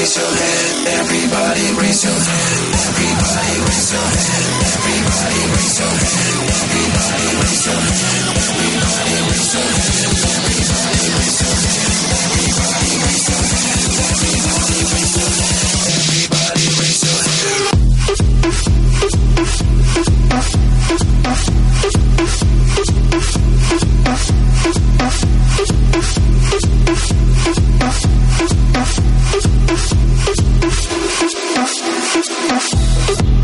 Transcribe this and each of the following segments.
raise your hand. Everybody raise your hand. Everybody raise your hand. Everybody raise your hand. Everybody raise your hand. Everybody raise your hand. Everybody raise your hand. Everybody raise your hand. Everybody raise your hand. Everybody raise your hand. you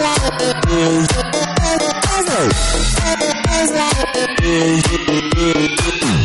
Thank you.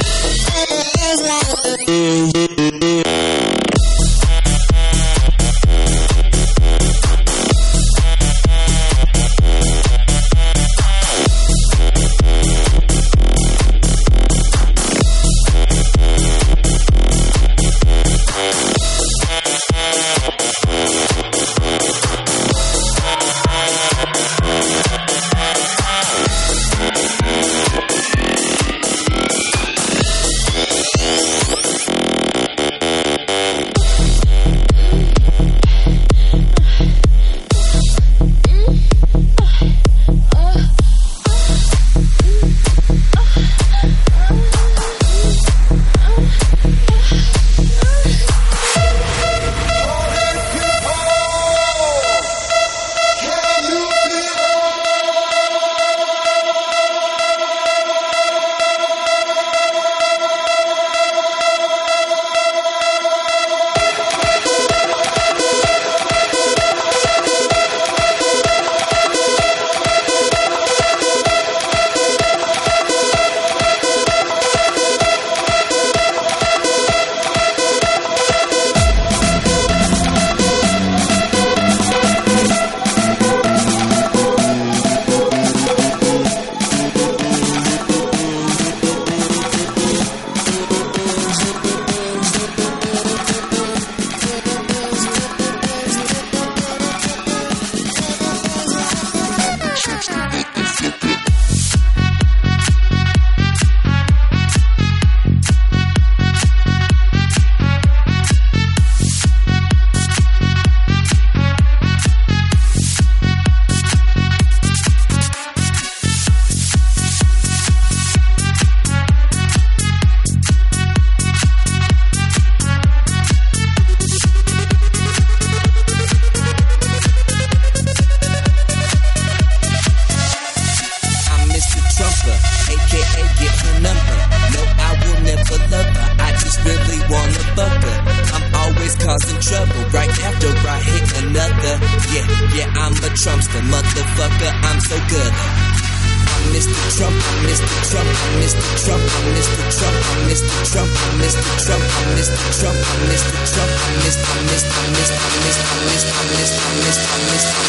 Trumpster, motherfucker. I'm so good. I'm Mr. Trump, I'm Mr. Trump, I'm Mr. Trump, I'm Mr. Trump, I'm Mr. Trump, I'm Mr. Trump, I'm Mr. Trump, I'm Mr. Trump, I'm Mr. I'm Mr. I'm Mr. I'm Mr. I'm Mr. I'm Mr. I'm Mr. I'm Mr.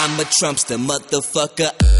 I'm a Trumpster, motherfucker.